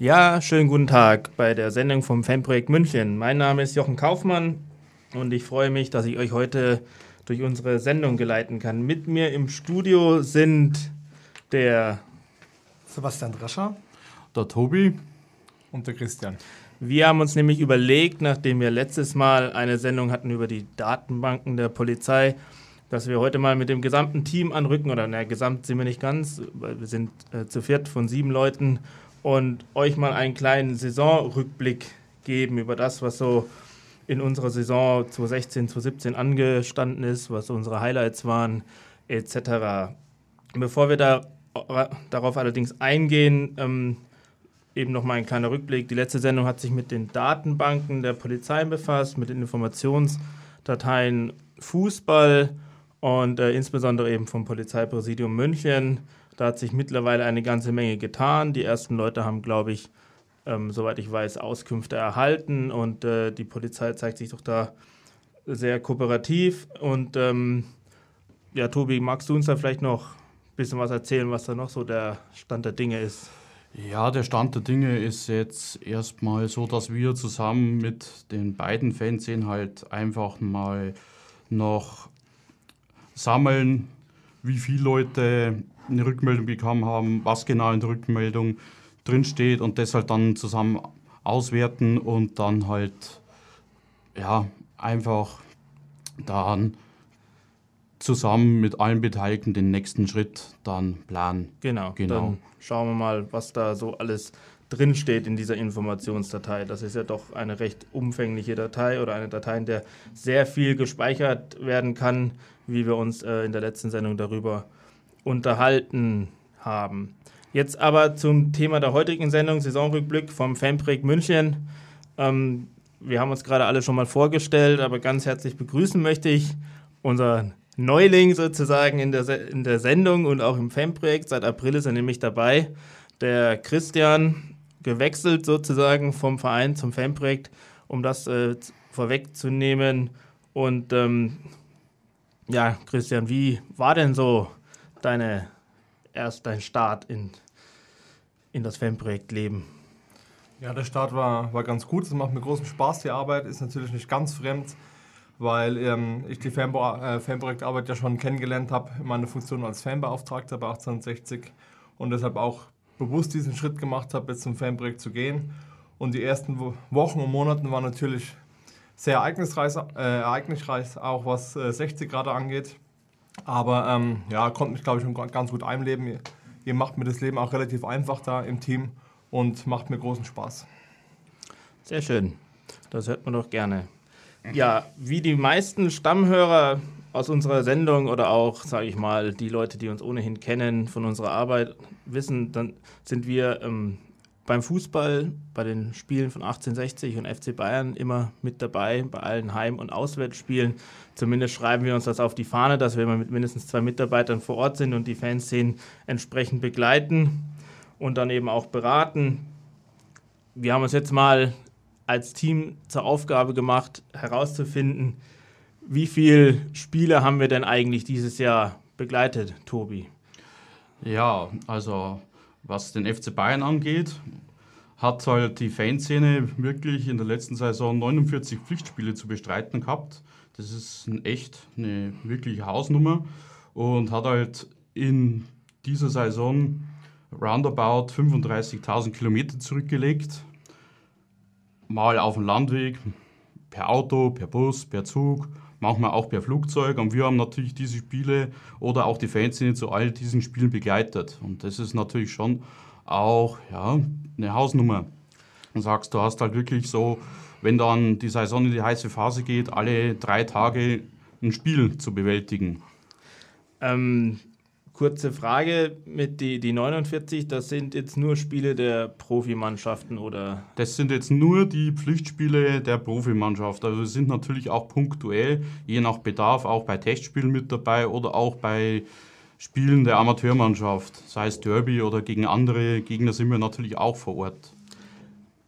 Ja, schönen guten Tag bei der Sendung vom Fanprojekt München. Mein Name ist Jochen Kaufmann und ich freue mich, dass ich euch heute durch unsere Sendung geleiten kann. Mit mir im Studio sind der Sebastian Drescher, der Tobi und der Christian. Wir haben uns nämlich überlegt, nachdem wir letztes Mal eine Sendung hatten über die Datenbanken der Polizei, dass wir heute mal mit dem gesamten Team anrücken, oder na, gesamt sind wir nicht ganz, weil wir sind äh, zu viert von sieben Leuten und euch mal einen kleinen Saisonrückblick geben über das, was so in unserer Saison 2016, 2017 angestanden ist, was unsere Highlights waren, etc. Bevor wir da, darauf allerdings eingehen, ähm, eben noch mal ein kleiner Rückblick. Die letzte Sendung hat sich mit den Datenbanken der Polizei befasst, mit den Informationsdateien Fußball und äh, insbesondere eben vom Polizeipräsidium München. Da hat sich mittlerweile eine ganze Menge getan. Die ersten Leute haben, glaube ich, ähm, soweit ich weiß, Auskünfte erhalten und äh, die Polizei zeigt sich doch da sehr kooperativ. Und ähm, ja, Tobi, magst du uns da vielleicht noch ein bisschen was erzählen, was da noch so der Stand der Dinge ist? Ja, der Stand der Dinge ist jetzt erstmal so, dass wir zusammen mit den beiden Fanszenen halt einfach mal noch sammeln, wie viele Leute eine Rückmeldung bekommen haben, was genau in der Rückmeldung drinsteht und das halt dann zusammen auswerten und dann halt ja einfach dann zusammen mit allen Beteiligten den nächsten Schritt dann planen. Genau, genau. Dann schauen wir mal, was da so alles drinsteht in dieser Informationsdatei. Das ist ja doch eine recht umfängliche Datei oder eine Datei, in der sehr viel gespeichert werden kann, wie wir uns äh, in der letzten Sendung darüber unterhalten haben. Jetzt aber zum Thema der heutigen Sendung, Saisonrückblick vom Fanprojekt München. Ähm, wir haben uns gerade alle schon mal vorgestellt, aber ganz herzlich begrüßen möchte ich unseren Neuling sozusagen in der, in der Sendung und auch im Fanprojekt. Seit April ist er nämlich dabei. Der Christian, gewechselt sozusagen vom Verein zum Fanprojekt, um das äh, vorwegzunehmen. Und ähm, ja, Christian, wie war denn so deine, erst dein Start in, in das Fanprojekt-Leben? Ja, der Start war, war ganz gut. Es macht mir großen Spaß. Die Arbeit ist natürlich nicht ganz fremd, weil ähm, ich die Fanbo äh, Fanprojektarbeit ja schon kennengelernt habe in meiner Funktion als Fanbeauftragter bei 1860 und deshalb auch bewusst diesen Schritt gemacht habe, jetzt zum Fanprojekt zu gehen. Und die ersten Wochen und Monate waren natürlich sehr ereignisreich, äh, ereignisreich auch was äh, 60 Grad angeht. Aber ähm, ja, konnte mich, glaube ich, schon ganz gut einleben. Ihr, ihr macht mir das Leben auch relativ einfach da im Team und macht mir großen Spaß. Sehr schön. Das hört man doch gerne. Ja, wie die meisten Stammhörer aus unserer Sendung oder auch, sage ich mal, die Leute, die uns ohnehin kennen von unserer Arbeit, wissen, dann sind wir ähm, beim Fußball, bei den Spielen von 1860 und FC Bayern immer mit dabei, bei allen Heim- und Auswärtsspielen. Zumindest schreiben wir uns das auf die Fahne, dass wir immer mit mindestens zwei Mitarbeitern vor Ort sind und die Fanszenen entsprechend begleiten und dann eben auch beraten. Wir haben uns jetzt mal als Team zur Aufgabe gemacht, herauszufinden, wie viele Spiele haben wir denn eigentlich dieses Jahr begleitet, Tobi? Ja, also was den FC Bayern angeht, hat halt die Fanszene wirklich in der letzten Saison 49 Pflichtspiele zu bestreiten gehabt. Das ist echt eine wirkliche Hausnummer und hat halt in dieser Saison roundabout 35.000 Kilometer zurückgelegt. Mal auf dem Landweg, per Auto, per Bus, per Zug, manchmal auch per Flugzeug. Und wir haben natürlich diese Spiele oder auch die Fanszene zu all diesen Spielen begleitet. Und das ist natürlich schon auch ja, eine Hausnummer. Und sagst, du hast halt wirklich so, wenn dann die Saison in die heiße Phase geht, alle drei Tage ein Spiel zu bewältigen. Ähm, Kurze Frage mit die, die 49, das sind jetzt nur Spiele der Profimannschaften oder? Das sind jetzt nur die Pflichtspiele der Profimannschaft. Also sind natürlich auch punktuell, je nach Bedarf, auch bei Testspielen mit dabei oder auch bei Spielen der Amateurmannschaft, sei es Derby oder gegen andere Gegner sind wir natürlich auch vor Ort.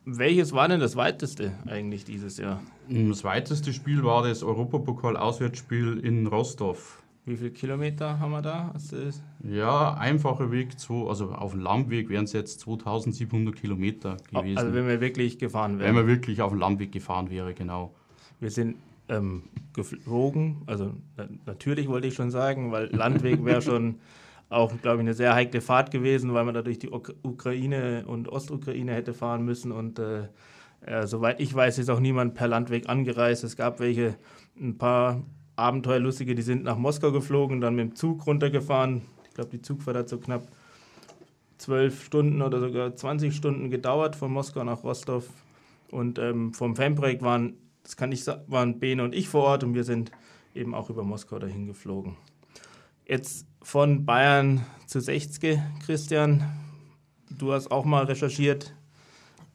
Welches war denn das weiteste eigentlich dieses Jahr? Das weiteste Spiel war das Europapokal-Auswärtsspiel in Rostov. Wie viele Kilometer haben wir da? Ja, einfacher Weg, zu, also auf dem Landweg wären es jetzt 2700 Kilometer gewesen. Also wenn wir wirklich gefahren wären. Wenn man wirklich auf dem Landweg gefahren wäre, genau. Wir sind ähm, geflogen, also na, natürlich wollte ich schon sagen, weil Landweg wäre schon auch, glaube ich, eine sehr heikle Fahrt gewesen, weil man da durch die Uk Ukraine und Ostukraine hätte fahren müssen und äh, äh, soweit ich weiß, ist auch niemand per Landweg angereist. Es gab welche, ein paar Abenteuerlustige, die sind nach Moskau geflogen, dann mit dem Zug runtergefahren. Ich glaube, die Zugfahrt hat so knapp zwölf Stunden oder sogar 20 Stunden gedauert von Moskau nach Rostov. Und ähm, vom Fanprojekt waren, das kann ich sagen, waren Bene und ich vor Ort und wir sind eben auch über Moskau dahin geflogen. Jetzt von Bayern zu 60, Christian. Du hast auch mal recherchiert,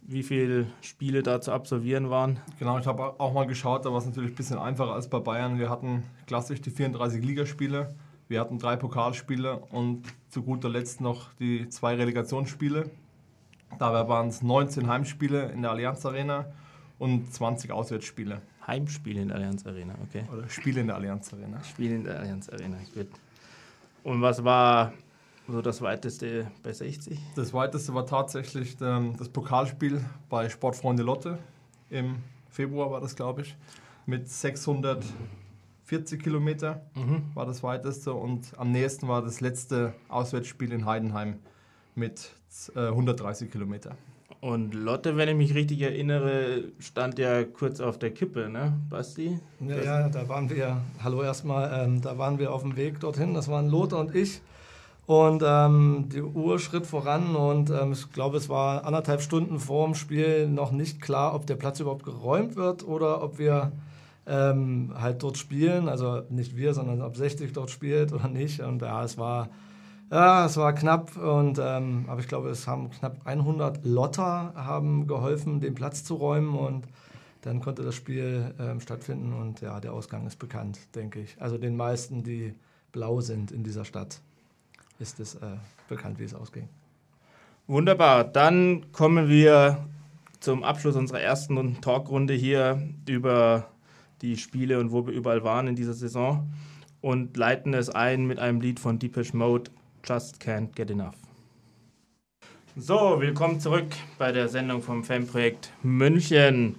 wie viele Spiele da zu absolvieren waren. Genau, ich habe auch mal geschaut, da war es natürlich ein bisschen einfacher als bei Bayern. Wir hatten klassisch die 34 Ligaspiele, wir hatten drei Pokalspiele und zu guter Letzt noch die zwei Relegationsspiele. Dabei waren es 19 Heimspiele in der Allianz Arena und 20 Auswärtsspiele. Heimspiele in der Allianz Arena, okay. Oder Spiele in der Allianz Arena. Spiele in der Allianz Arena, gut. Und was war so das weiteste bei 60? Das weiteste war tatsächlich ähm, das Pokalspiel bei Sportfreunde Lotte. Im Februar war das, glaube ich. Mit 640 Kilometer mhm. war das weiteste. Und am nächsten war das letzte Auswärtsspiel in Heidenheim mit äh, 130 Kilometer. Und Lotte, wenn ich mich richtig erinnere, stand ja kurz auf der Kippe, ne, Basti? Ja, ja da waren wir, hallo erstmal, ähm, da waren wir auf dem Weg dorthin. Das waren Lothar und ich. Und ähm, die Uhr schritt voran und ähm, ich glaube, es war anderthalb Stunden vor dem Spiel noch nicht klar, ob der Platz überhaupt geräumt wird oder ob wir ähm, halt dort spielen. Also nicht wir, sondern ob 60 dort spielt oder nicht. Und ja, es war, ja, es war knapp. Und, ähm, aber ich glaube, es haben knapp 100 Lotter haben geholfen, den Platz zu räumen. Und dann konnte das Spiel ähm, stattfinden. Und ja, der Ausgang ist bekannt, denke ich. Also den meisten, die blau sind in dieser Stadt ist es äh, bekannt, wie es ausging. Wunderbar, dann kommen wir zum Abschluss unserer ersten Talkrunde hier über die Spiele und wo wir überall waren in dieser Saison und leiten es ein mit einem Lied von Deepish Mode, Just Can't Get Enough. So, willkommen zurück bei der Sendung vom Fanprojekt München.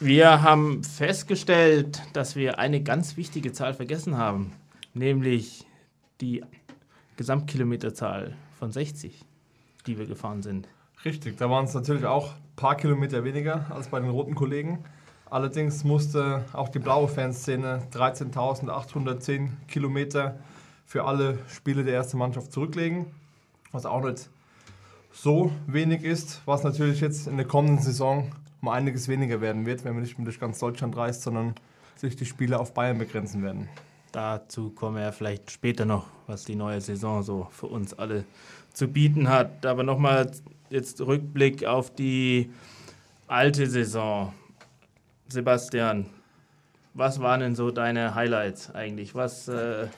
Wir haben festgestellt, dass wir eine ganz wichtige Zahl vergessen haben, nämlich die Gesamtkilometerzahl von 60, die wir gefahren sind. Richtig, da waren es natürlich auch ein paar Kilometer weniger als bei den roten Kollegen. Allerdings musste auch die blaue Fanszene 13.810 Kilometer für alle Spiele der ersten Mannschaft zurücklegen, was auch nicht so wenig ist, was natürlich jetzt in der kommenden Saison um einiges weniger werden wird, wenn man nicht mehr durch ganz Deutschland reist, sondern sich die Spiele auf Bayern begrenzen werden. Dazu kommen wir ja vielleicht später noch, was die neue Saison so für uns alle zu bieten hat. Aber nochmal jetzt Rückblick auf die alte Saison. Sebastian, was waren denn so deine Highlights eigentlich? Was, äh,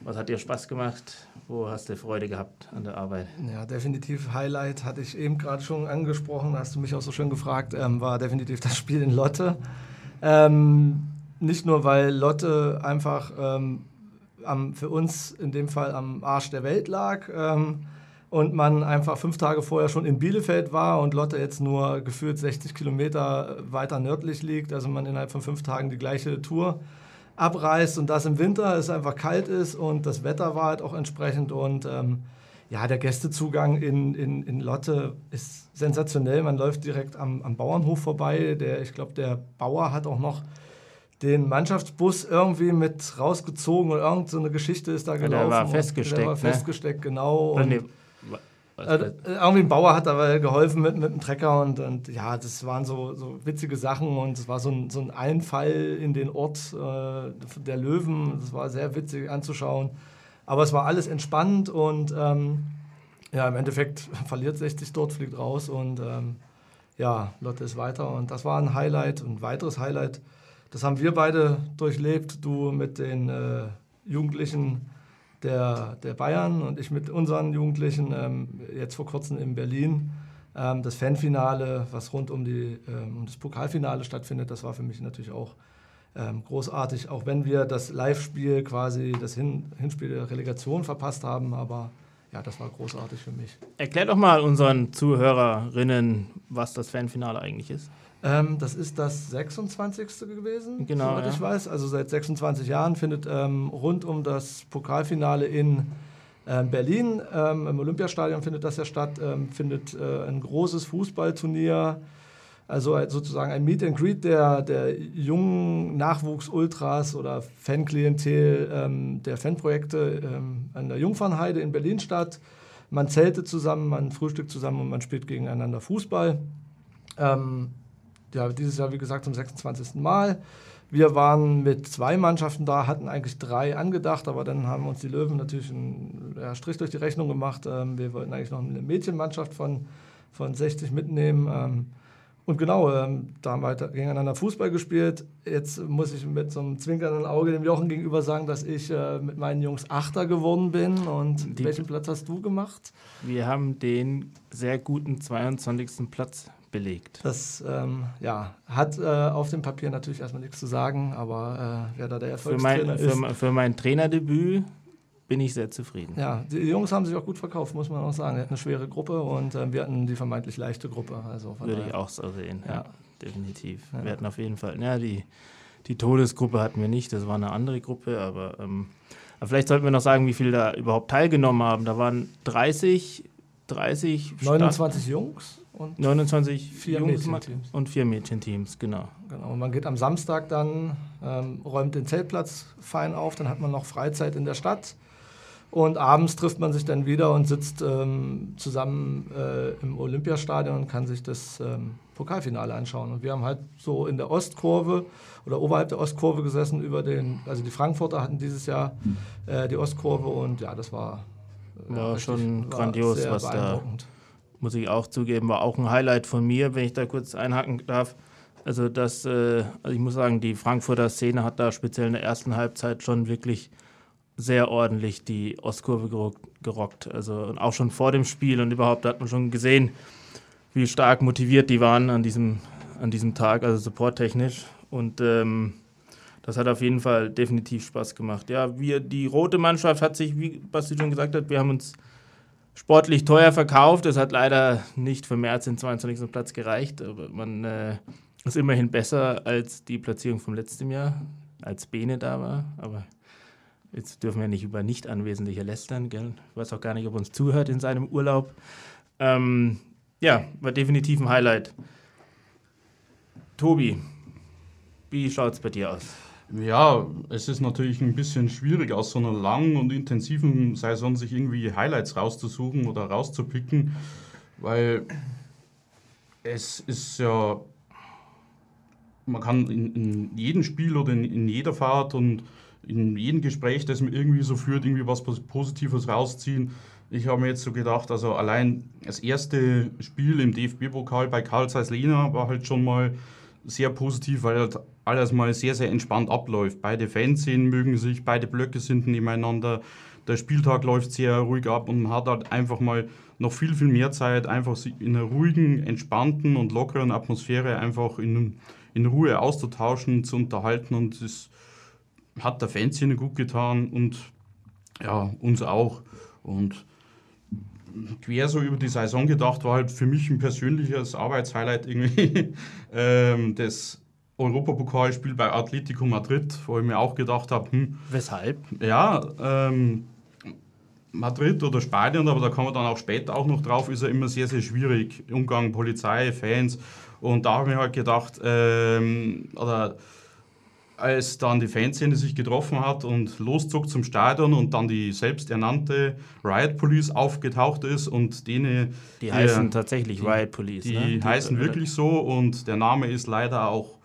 was hat dir Spaß gemacht? Wo hast du Freude gehabt an der Arbeit? Ja, definitiv Highlight hatte ich eben gerade schon angesprochen, hast du mich auch so schön gefragt, ähm, war definitiv das Spiel in Lotte. Ähm, nicht nur, weil Lotte einfach ähm, am, für uns in dem Fall am Arsch der Welt lag ähm, und man einfach fünf Tage vorher schon in Bielefeld war und Lotte jetzt nur gefühlt 60 Kilometer weiter nördlich liegt, also man innerhalb von fünf Tagen die gleiche Tour abreist und das im Winter es einfach kalt ist und das Wetter war halt auch entsprechend und ähm, ja, der Gästezugang in, in, in Lotte ist sensationell. Man läuft direkt am, am Bauernhof vorbei. Der, ich glaube, der Bauer hat auch noch den Mannschaftsbus irgendwie mit rausgezogen und irgendeine so Geschichte ist da gelaufen. Der war festgesteckt. Der war ne? festgesteckt, genau. Und, nee, äh, irgendwie ein Bauer hat aber geholfen mit, mit dem Trecker und, und ja, das waren so, so witzige Sachen und es war so ein, so ein Einfall in den Ort äh, der Löwen. Das war sehr witzig anzuschauen. Aber es war alles entspannt und ähm, ja, im Endeffekt verliert 60 dort, fliegt raus und ähm, ja, Lotte ist weiter und das war ein Highlight. Und ein weiteres Highlight das haben wir beide durchlebt, du mit den äh, Jugendlichen der, der Bayern und ich mit unseren Jugendlichen, ähm, jetzt vor kurzem in Berlin. Ähm, das Fanfinale, was rund um, die, ähm, um das Pokalfinale stattfindet, das war für mich natürlich auch ähm, großartig, auch wenn wir das Live-Spiel quasi, das Hin Hinspiel der Relegation verpasst haben, aber ja, das war großartig für mich. Erklär doch mal unseren Zuhörerinnen, was das Fanfinale eigentlich ist. Ähm, das ist das 26. gewesen, genau, soweit ja. ich weiß. Also seit 26 Jahren findet ähm, rund um das Pokalfinale in ähm, Berlin, ähm, im Olympiastadion findet das ja statt, ähm, findet äh, ein großes Fußballturnier, also sozusagen ein Meet and Greet der, der jungen Nachwuchs-Ultras oder Fanklientel ähm, der Fanprojekte an der Jungfernheide in Berlin statt. Man zeltet zusammen, man frühstückt zusammen und man spielt gegeneinander Fußball. Ähm, ja, dieses Jahr, wie gesagt, zum 26. Mal. Wir waren mit zwei Mannschaften da, hatten eigentlich drei angedacht, aber dann haben uns die Löwen natürlich einen ja, Strich durch die Rechnung gemacht. Ähm, wir wollten eigentlich noch eine Mädchenmannschaft von, von 60 mitnehmen. Ähm, und genau, ähm, da haben wir halt gegeneinander Fußball gespielt. Jetzt muss ich mit so einem zwinkernden Auge dem Jochen gegenüber sagen, dass ich äh, mit meinen Jungs Achter geworden bin. Und die, welchen Platz hast du gemacht? Wir haben den sehr guten 22. Platz belegt. Das ähm, ja, hat äh, auf dem Papier natürlich erstmal nichts zu sagen, aber äh, wer da der Erfolgstrainer für mein, ist. Für, für mein Trainerdebüt bin ich sehr zufrieden. Ja, die Jungs haben sich auch gut verkauft, muss man auch sagen. Wir hatten eine schwere Gruppe und äh, wir hatten die vermeintlich leichte Gruppe. Also Würde ich auch so sehen, ja, ja definitiv. Ja. Wir hatten auf jeden Fall, ja, die, die Todesgruppe hatten wir nicht, das war eine andere Gruppe, aber, ähm, aber vielleicht sollten wir noch sagen, wie viele da überhaupt teilgenommen haben. Da waren 30, 30 29 Start Jungs und 29 vier Mädchenteams. Und vier Mädchenteams, genau. Genau. Und man geht am Samstag dann, ähm, räumt den Zeltplatz fein auf, dann hat man noch Freizeit in der Stadt. Und abends trifft man sich dann wieder und sitzt ähm, zusammen äh, im Olympiastadion und kann sich das ähm, Pokalfinale anschauen. Und wir haben halt so in der Ostkurve oder oberhalb der Ostkurve gesessen über den, also die Frankfurter hatten dieses Jahr äh, die Ostkurve und ja, das war, äh, war schon war grandios, was da muss ich auch zugeben, war auch ein Highlight von mir, wenn ich da kurz einhaken darf. Also das, äh, also ich muss sagen, die Frankfurter Szene hat da speziell in der ersten Halbzeit schon wirklich sehr ordentlich die Ostkurve gerockt. Also und auch schon vor dem Spiel und überhaupt hat man schon gesehen, wie stark motiviert die waren an diesem, an diesem Tag, also supporttechnisch. Und ähm, das hat auf jeden Fall definitiv Spaß gemacht. Ja, wir, die rote Mannschaft hat sich, wie Basti schon gesagt hat, wir haben uns sportlich teuer verkauft. Es hat leider nicht für als den 22. Platz gereicht, aber man äh, ist immerhin besser als die Platzierung vom letzten Jahr, als Bene da war. Aber jetzt dürfen wir nicht über Nicht-Anwesentliche lästern. Gell? Ich weiß auch gar nicht, ob er uns zuhört in seinem Urlaub. Ähm, ja, war definitiv ein Highlight. Tobi, wie schaut es bei dir aus? Ja, es ist natürlich ein bisschen schwierig, aus so einer langen und intensiven Saison sich irgendwie Highlights rauszusuchen oder rauszupicken, weil es ist ja, man kann in, in jedem Spiel oder in, in, jeder Fahrt und in jedem Gespräch, das man irgendwie so führt, irgendwie was Positives rausziehen. Ich habe mir jetzt so gedacht, also allein das erste Spiel im DFB-Pokal bei Karl Zeiss Lena war halt schon mal sehr positiv, weil halt alles mal sehr, sehr entspannt abläuft. Beide Fanszenen mögen sich, beide Blöcke sind nebeneinander. Der Spieltag läuft sehr ruhig ab und man hat halt einfach mal noch viel, viel mehr Zeit, einfach in einer ruhigen, entspannten und lockeren Atmosphäre einfach in, in Ruhe auszutauschen, zu unterhalten und das hat der Fanszene gut getan und ja, uns auch. Und quer so über die Saison gedacht, war halt für mich ein persönliches Arbeitshighlight irgendwie ähm, das Europapokalspiel bei Atletico Madrid, wo ich mir auch gedacht habe, hm, weshalb? Ja, ähm, Madrid oder Spanien, aber da kommen wir dann auch später auch noch drauf, ist ja immer sehr, sehr schwierig. Umgang Polizei, Fans. Und da habe ich mir halt gedacht, ähm, oder als dann die Fanszene sich getroffen hat und loszog zum Stadion und dann die selbsternannte Riot Police aufgetaucht ist und denen... Die der, heißen tatsächlich die, Riot Police. Die, ne? die heißen die, wirklich so und der Name ist leider auch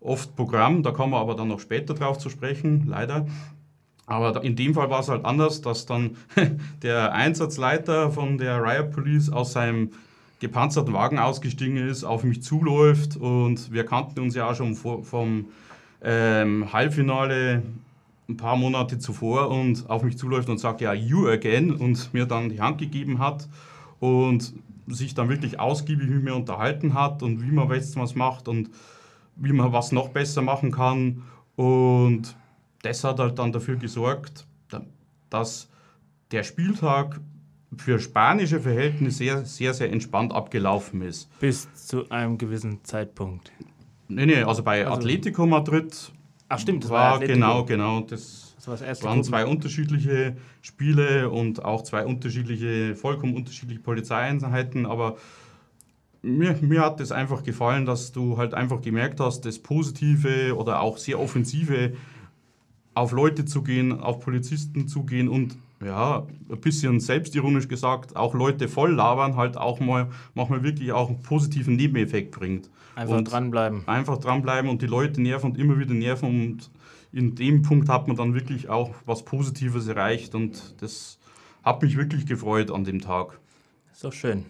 oft Programm, da kommen wir aber dann noch später drauf zu sprechen, leider. Aber in dem Fall war es halt anders, dass dann der Einsatzleiter von der Riot Police aus seinem gepanzerten Wagen ausgestiegen ist, auf mich zuläuft und wir kannten uns ja auch schon vom ähm, Halbfinale ein paar Monate zuvor und auf mich zuläuft und sagt, ja, you again und mir dann die Hand gegeben hat und sich dann wirklich ausgiebig mit mir unterhalten hat und wie man jetzt was macht und wie man was noch besser machen kann. Und das hat halt dann dafür gesorgt, dass der Spieltag für spanische Verhältnisse sehr, sehr, sehr entspannt abgelaufen ist. Bis zu einem gewissen Zeitpunkt. Nee, nee, also bei also, Atletico Madrid. Ach stimmt, das war, war genau, genau. Das, das war das erste waren Gruppen. zwei unterschiedliche Spiele und auch zwei unterschiedliche, vollkommen unterschiedliche Polizeieinheiten, aber mir, mir hat es einfach gefallen, dass du halt einfach gemerkt hast, das Positive oder auch sehr Offensive auf Leute zu gehen, auf Polizisten zu gehen und ja, ein bisschen selbstironisch gesagt, auch Leute voll labern, halt auch mal manchmal wirklich auch einen positiven Nebeneffekt bringt. Einfach und dranbleiben. Einfach dranbleiben und die Leute nerven und immer wieder nerven und in dem Punkt hat man dann wirklich auch was Positives erreicht und das hat mich wirklich gefreut an dem Tag. So schön.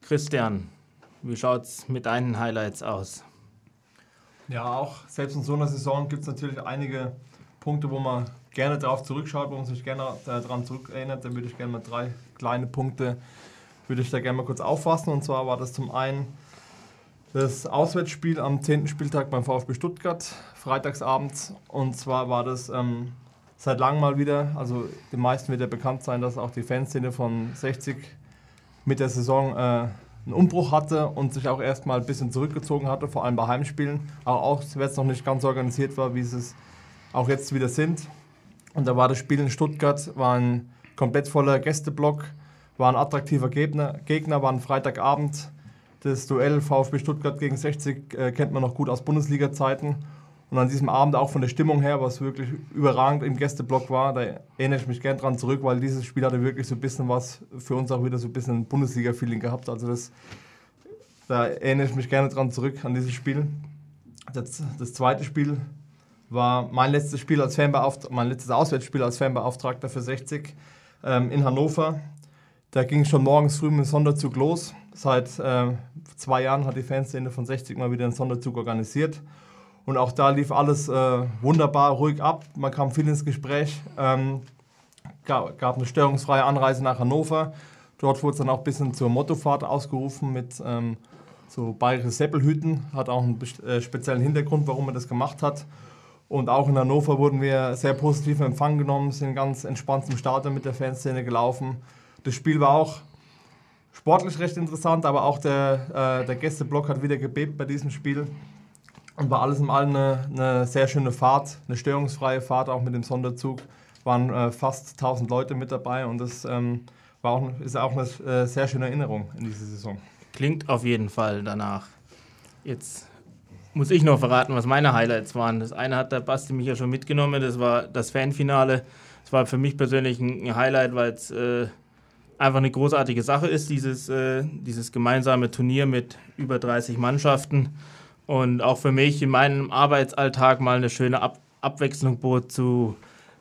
Christian, wie schaut es mit deinen Highlights aus? Ja, auch selbst in so einer Saison gibt es natürlich einige Punkte, wo man gerne darauf zurückschaut, wo man sich gerne daran zurückerinnert. Da würde ich gerne mal drei kleine Punkte, würde ich da gerne mal kurz auffassen. Und zwar war das zum einen das Auswärtsspiel am 10. Spieltag beim VfB Stuttgart, freitagsabends. Und zwar war das ähm, seit langem mal wieder, also den meisten wird ja bekannt sein, dass auch die Fanszene von 60 mit der Saison äh, einen Umbruch hatte und sich auch erstmal ein bisschen zurückgezogen hatte, vor allem bei Heimspielen. Aber auch, wenn es noch nicht ganz organisiert war, wie es auch jetzt wieder sind. Und da war das Spiel in Stuttgart, war ein komplett voller Gästeblock, war ein attraktiver Gegner, Gegner war ein Freitagabend. Das Duell VfB Stuttgart gegen 60 äh, kennt man noch gut aus Bundesliga-Zeiten. Und an diesem Abend auch von der Stimmung her, was wirklich überragend im Gästeblock war, da erinnere ich mich gern dran zurück, weil dieses Spiel hatte wirklich so ein bisschen was für uns auch wieder so ein bisschen Bundesliga-Feeling gehabt. Also das, da erinnere ich mich gerne dran zurück an dieses Spiel. Das, das zweite Spiel war mein letztes Spiel als Fanbeauftragter, mein letztes Auswärtsspiel als Fanbeauftragter für 60 ähm, in Hannover. Da ging schon morgens früh mit dem Sonderzug los. Seit äh, zwei Jahren hat die Fanszene von 60 mal wieder einen Sonderzug organisiert. Und auch da lief alles äh, wunderbar ruhig ab. Man kam viel ins Gespräch. Ähm, gab, gab, eine störungsfreie Anreise nach Hannover. Dort wurde es dann auch ein bisschen zur Mottofahrt ausgerufen mit ähm, so bayerische Seppelhüten. Hat auch einen äh, speziellen Hintergrund, warum man das gemacht hat. Und auch in Hannover wurden wir sehr positiv in Empfang genommen, sind ganz entspannt zum Starter mit der Fanszene gelaufen. Das Spiel war auch sportlich recht interessant, aber auch der, äh, der Gästeblock hat wieder gebebt bei diesem Spiel. Und war alles in allem eine, eine, sehr schöne Fahrt, eine störungsfreie Fahrt, auch mit dem Sonderzug. Waren äh, fast 1000 Leute mit dabei und das ähm, war auch, ist auch eine äh, sehr schöne Erinnerung in dieser Saison. Klingt auf jeden Fall danach. Jetzt muss ich noch verraten, was meine Highlights waren. Das eine hat der Basti mich ja schon mitgenommen, das war das Fanfinale. Das war für mich persönlich ein Highlight, weil es äh, einfach eine großartige Sache ist, dieses, äh, dieses gemeinsame Turnier mit über 30 Mannschaften und auch für mich in meinem Arbeitsalltag mal eine schöne Ab Abwechslung bot zu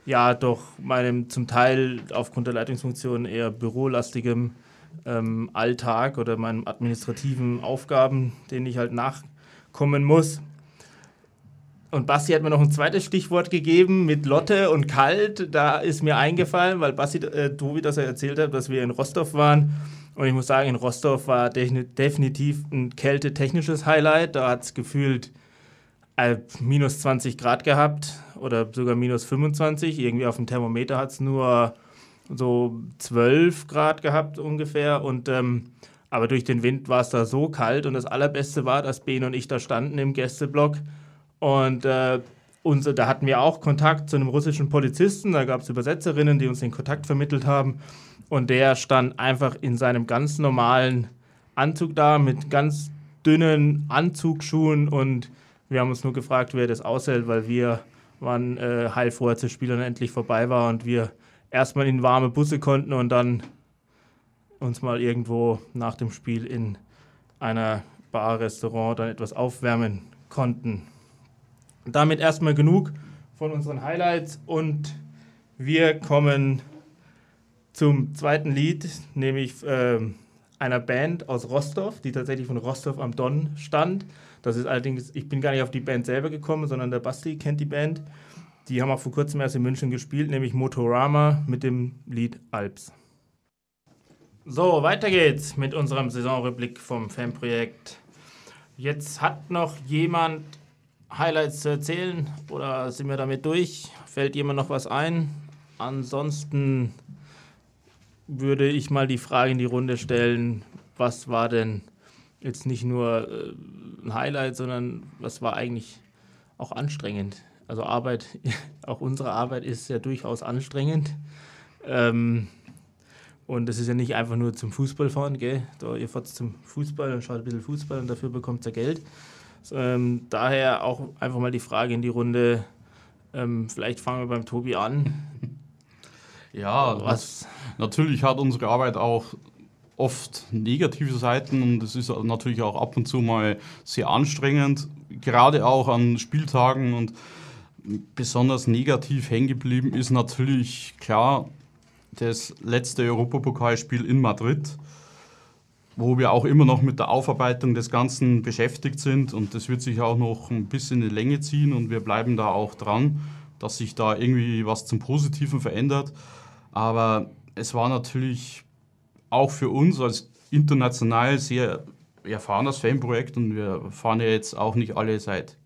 ja doch meinem zum Teil aufgrund der Leitungsfunktion eher bürolastigem ähm, Alltag oder meinen administrativen Aufgaben, denen ich halt nachkommen muss. Und Basti hat mir noch ein zweites Stichwort gegeben mit Lotte und Kalt. Da ist mir eingefallen, weil Basti, äh, Tobi das er erzählt hat, dass wir in Rostock waren und ich muss sagen, in Rostov war definitiv ein kältetechnisches Highlight. Da hat es gefühlt äh, minus 20 Grad gehabt oder sogar minus 25. Irgendwie auf dem Thermometer hat es nur so 12 Grad gehabt ungefähr. Und, ähm, aber durch den Wind war es da so kalt. Und das Allerbeste war, dass Ben und ich da standen im Gästeblock. Und äh, unser, da hatten wir auch Kontakt zu einem russischen Polizisten. Da gab es Übersetzerinnen, die uns den Kontakt vermittelt haben. Und der stand einfach in seinem ganz normalen Anzug da mit ganz dünnen Anzugsschuhen und wir haben uns nur gefragt, wer das aushält, weil wir waren äh, heilfroh, als das Spiel dann endlich vorbei war und wir erstmal in warme Busse konnten und dann uns mal irgendwo nach dem Spiel in einer Bar, Restaurant dann etwas aufwärmen konnten. Damit erstmal genug von unseren Highlights und wir kommen zum zweiten Lied, nämlich äh, einer Band aus Rostov, die tatsächlich von Rostov am Don stand. Das ist allerdings, ich bin gar nicht auf die Band selber gekommen, sondern der Basti kennt die Band. Die haben auch vor kurzem erst in München gespielt, nämlich Motorama mit dem Lied Alps. So, weiter geht's mit unserem Saisonrückblick vom Fanprojekt. Jetzt hat noch jemand Highlights zu erzählen oder sind wir damit durch? Fällt jemand noch was ein? Ansonsten würde ich mal die Frage in die Runde stellen, was war denn jetzt nicht nur äh, ein Highlight, sondern was war eigentlich auch anstrengend? Also Arbeit, auch unsere Arbeit ist ja durchaus anstrengend. Ähm, und das ist ja nicht einfach nur zum Fußball fahren, gell? Da, ihr fahrt zum Fußball und schaut ein bisschen Fußball und dafür bekommt ihr Geld. Ähm, daher auch einfach mal die Frage in die Runde, ähm, vielleicht fangen wir beim Tobi an. Ja, was? natürlich hat unsere Arbeit auch oft negative Seiten und es ist natürlich auch ab und zu mal sehr anstrengend, gerade auch an Spieltagen und besonders negativ hängen geblieben ist natürlich klar das letzte Europapokalspiel in Madrid, wo wir auch immer noch mit der Aufarbeitung des Ganzen beschäftigt sind. Und das wird sich auch noch ein bisschen in die Länge ziehen. Und wir bleiben da auch dran, dass sich da irgendwie was zum Positiven verändert. Aber es war natürlich auch für uns als international sehr erfahrenes Fanprojekt. Und wir fahren ja jetzt auch nicht alle seit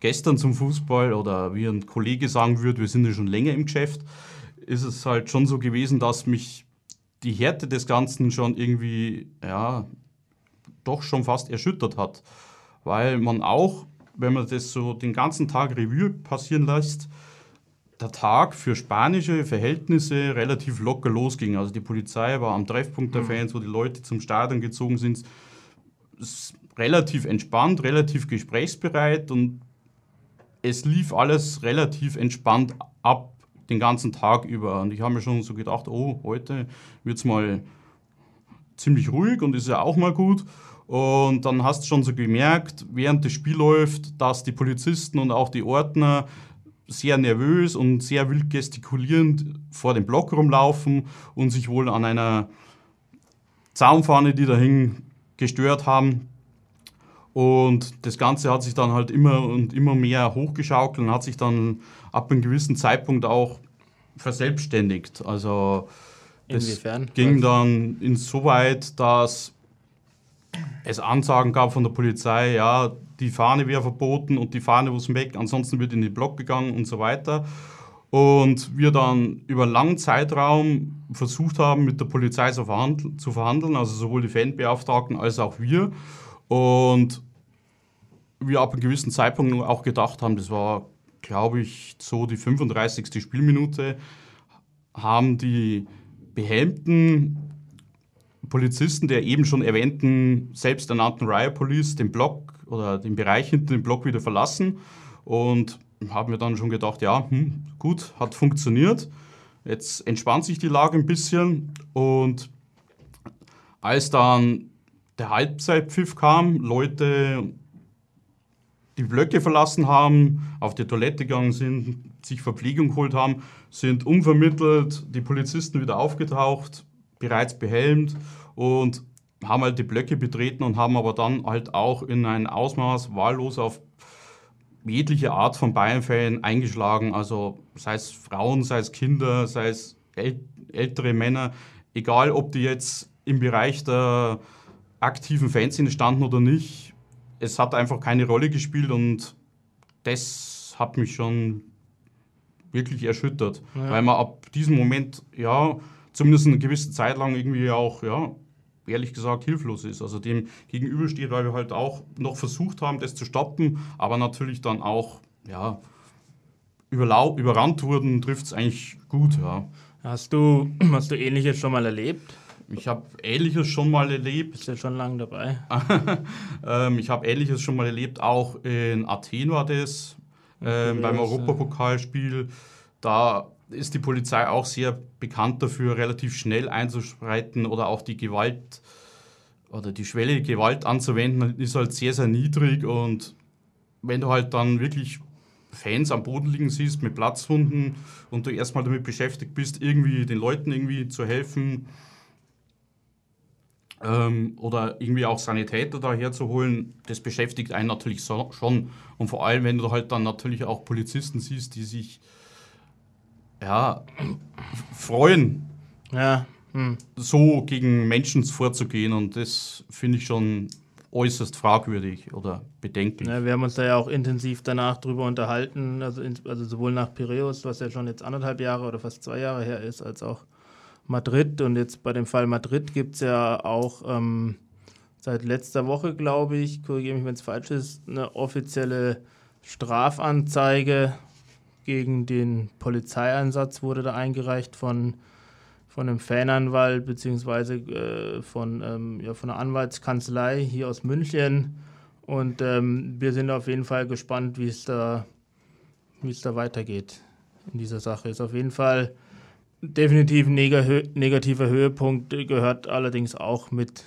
gestern zum Fußball oder wie ein Kollege sagen würde, wir sind ja schon länger im Geschäft, ist es halt schon so gewesen, dass mich die Härte des Ganzen schon irgendwie, ja, doch schon fast erschüttert hat. Weil man auch, wenn man das so den ganzen Tag Revue passieren lässt, der Tag für spanische Verhältnisse relativ locker losging. Also die Polizei war am Treffpunkt der mhm. Fans, wo die Leute zum Stadion gezogen sind, relativ entspannt, relativ gesprächsbereit und es lief alles relativ entspannt ab den ganzen Tag über. Und ich habe mir schon so gedacht, oh, heute wird es mal ziemlich ruhig und ist ja auch mal gut. Und dann hast du schon so gemerkt, während das Spiel läuft, dass die Polizisten und auch die Ordner sehr nervös und sehr wild gestikulierend vor dem Block rumlaufen und sich wohl an einer Zaunfahne, die da hing, gestört haben. Und das Ganze hat sich dann halt immer und immer mehr hochgeschaukelt und hat sich dann ab einem gewissen Zeitpunkt auch verselbstständigt. Also Inwiefern? es ging dann insoweit, dass es Ansagen gab von der Polizei, ja, die Fahne wäre verboten und die Fahne muss weg, ansonsten wird in den Block gegangen und so weiter. Und wir dann über einen langen Zeitraum versucht haben, mit der Polizei zu verhandeln, also sowohl die Fanbeauftragten als auch wir. Und wir ab einem gewissen Zeitpunkt auch gedacht haben, das war, glaube ich, so die 35. Spielminute, haben die behelmten Polizisten der eben schon erwähnten selbsternannten Riot Police den Block oder den Bereich hinter dem Block wieder verlassen und haben wir dann schon gedacht, ja, hm, gut, hat funktioniert. Jetzt entspannt sich die Lage ein bisschen und als dann der Halbzeitpfiff kam, Leute die Blöcke verlassen haben, auf die Toilette gegangen sind, sich Verpflegung geholt haben, sind unvermittelt die Polizisten wieder aufgetaucht, bereits behelmt und haben halt die Blöcke betreten und haben aber dann halt auch in ein Ausmaß wahllos auf jegliche Art von Bayern-Fan eingeschlagen. Also sei es Frauen, sei es Kinder, sei es ältere Männer, egal ob die jetzt im Bereich der aktiven Fanszene standen oder nicht. Es hat einfach keine Rolle gespielt und das hat mich schon wirklich erschüttert, ja. weil man ab diesem Moment, ja, zumindest eine gewisse Zeit lang irgendwie auch, ja, ehrlich gesagt hilflos ist. Also dem gegenübersteht, weil wir halt auch noch versucht haben, das zu stoppen, aber natürlich dann auch, ja, überrannt wurden, trifft es eigentlich gut, ja. Hast du, hast du Ähnliches schon mal erlebt? Ich habe Ähnliches schon mal erlebt. Bist ja schon lange dabei. ähm, ich habe Ähnliches schon mal erlebt. Auch in Athen war das, ähm, beim Europapokalspiel. Da ist die Polizei auch sehr bekannt dafür, relativ schnell einzuschreiten oder auch die Gewalt oder die Schwelle Gewalt anzuwenden, ist halt sehr, sehr niedrig. Und wenn du halt dann wirklich Fans am Boden liegen siehst mit Platzhunden und du erstmal damit beschäftigt bist, irgendwie den Leuten irgendwie zu helfen, ähm, oder irgendwie auch Sanitäter da herzuholen, das beschäftigt einen natürlich so, schon. Und vor allem, wenn du halt dann natürlich auch Polizisten siehst, die sich ja, freuen, ja. Hm. so gegen Menschen vorzugehen. Und das finde ich schon äußerst fragwürdig oder bedenklich. Ja, wir haben uns da ja auch intensiv danach drüber unterhalten, also, in, also sowohl nach Piräus, was ja schon jetzt anderthalb Jahre oder fast zwei Jahre her ist, als auch Madrid. Und jetzt bei dem Fall Madrid gibt es ja auch ähm, seit letzter Woche, glaube ich, korrigiere mich, wenn es falsch ist, eine offizielle Strafanzeige gegen den Polizeieinsatz wurde da eingereicht von, von einem Fananwalt beziehungsweise äh, von, ähm, ja, von einer Anwaltskanzlei hier aus München. Und ähm, wir sind auf jeden Fall gespannt, wie es da, wie es da weitergeht in dieser Sache. Ist auf jeden Fall definitiv ein negativer Höhepunkt, gehört allerdings auch mit,